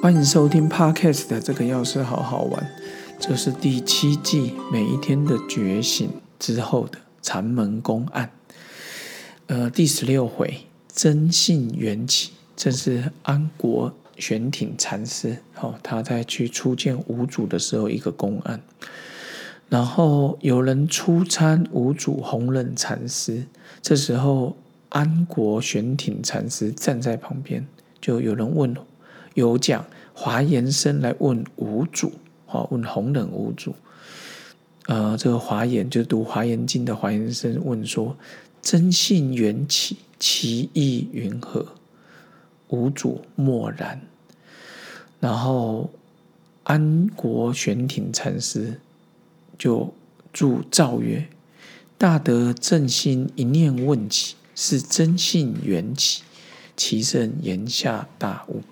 欢迎收听 Podcast 的这个钥匙好好玩，这是第七季每一天的觉醒之后的禅门公案，呃，第十六回真性缘起，这是安国玄挺禅师哦，他在去初见五祖的时候一个公案，然后有人出参五祖弘忍禅师，这时候安国玄挺禅师站在旁边，就有人问。有讲华严生来问五祖，好问弘忍五祖。呃，这个华严就读华严经的华严生问说：真性缘起，其意云何？五祖默然。然后安国玄挺禅师就祝诏曰：大德正心一念问起，是真性缘起，其圣言下大悟。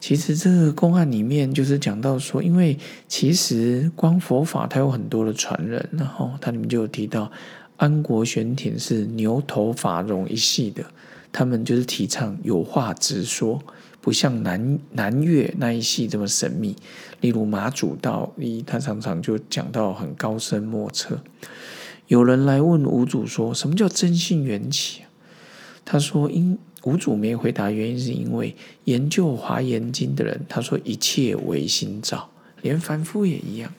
其实这个公案里面就是讲到说，因为其实光佛法它有很多的传人，然后它里面就有提到安国玄挺是牛头法融一系的，他们就是提倡有话直说，不像南南岳那一系这么神秘。例如马祖道一，他常常就讲到很高深莫测。有人来问五祖说：“什么叫真性缘起？”他说：“因。”五祖没回答，原因是因为研究《华严经》的人，他说一切唯心造，连凡夫也一样，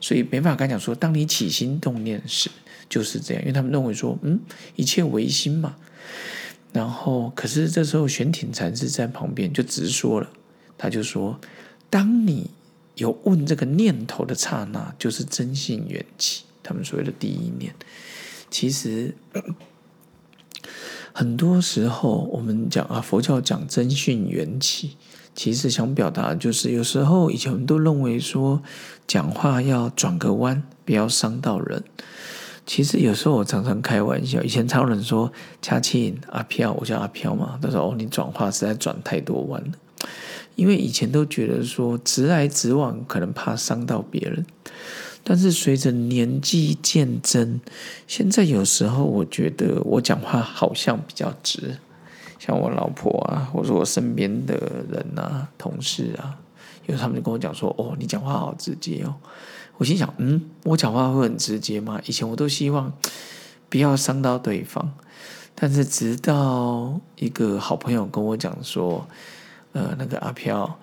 所以没办法跟讲说，当你起心动念时就是这样，因为他们认为说，嗯，一切唯心嘛。然后，可是这时候玄挺禅师在旁边就直说了，他就说，当你有问这个念头的刹那，就是真性缘起，他们所谓的第一念，其实。很多时候，我们讲啊，佛教讲真训缘起，其实想表达就是，有时候以前我们都认为说，讲话要转个弯，不要伤到人。其实有时候我常常开玩笑，以前常有人说嘉庆阿飘，我叫阿飘嘛，他说哦，你转话实在转太多弯了，因为以前都觉得说直来直往，可能怕伤到别人。但是随着年纪渐增，现在有时候我觉得我讲话好像比较直，像我老婆啊，或者我身边的人啊、同事啊，有他们就跟我讲说：“哦，你讲话好直接哦。”我心想：“嗯，我讲话会很直接吗？以前我都希望不要伤到对方，但是直到一个好朋友跟我讲说：‘呃，那个阿飘。’”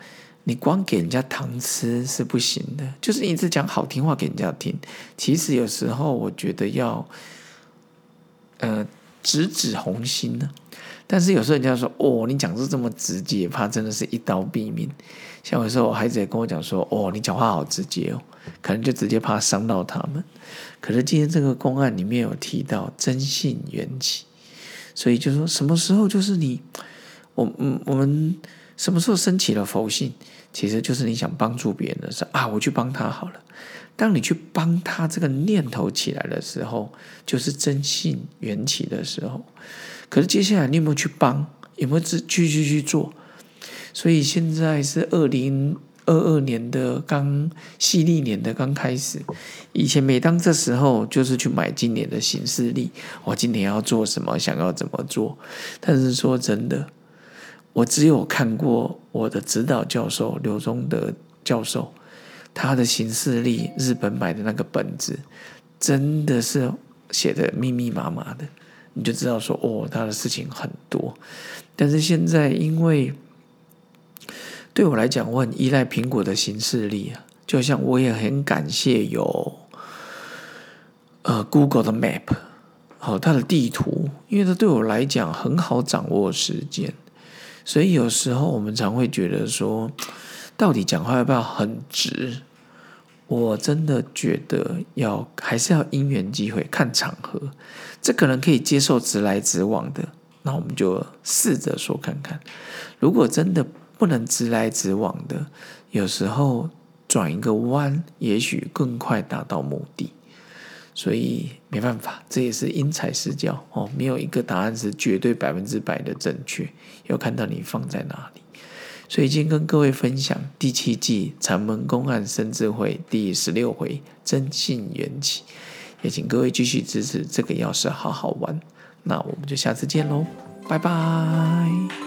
你光给人家糖吃是不行的，就是一直讲好听话给人家听。其实有时候我觉得要，呃，直指红心呢。但是有时候人家说：“哦，你讲是这么直接，怕真的是一刀毙命。”像有时候我孩子也跟我讲说：“哦，你讲话好直接哦，可能就直接怕伤到他们。”可是今天这个公案里面有提到真性缘起，所以就说什么时候就是你，我嗯我们。什么时候升起了佛性？其实就是你想帮助别人的时候啊，我去帮他好了。当你去帮他这个念头起来的时候，就是真性缘起的时候。可是接下来你有没有去帮？有没有继继续去做？所以现在是二零二二年的刚细历年的刚开始。以前每当这时候，就是去买今年的行事历，我今年要做什么，想要怎么做。但是说真的。我只有看过我的指导教授刘忠德教授，他的行事历，日本买的那个本子，真的是写的密密麻麻的，你就知道说哦，他的事情很多。但是现在，因为对我来讲，我很依赖苹果的行事历啊，就像我也很感谢有呃 Google 的 Map，好，它的地图，因为它对我来讲很好掌握时间。所以有时候我们常会觉得说，到底讲话要不要很直？我真的觉得要还是要因缘机会看场合。这可能可以接受直来直往的，那我们就试着说看看。如果真的不能直来直往的，有时候转一个弯，也许更快达到目的。所以没办法，这也是因材施教哦，没有一个答案是绝对百分之百的正确，要看到你放在哪里。所以今天跟各位分享第七季禅门公案生智慧第十六回真性缘起，也请各位继续支持这个钥匙好好玩。那我们就下次见喽，拜拜。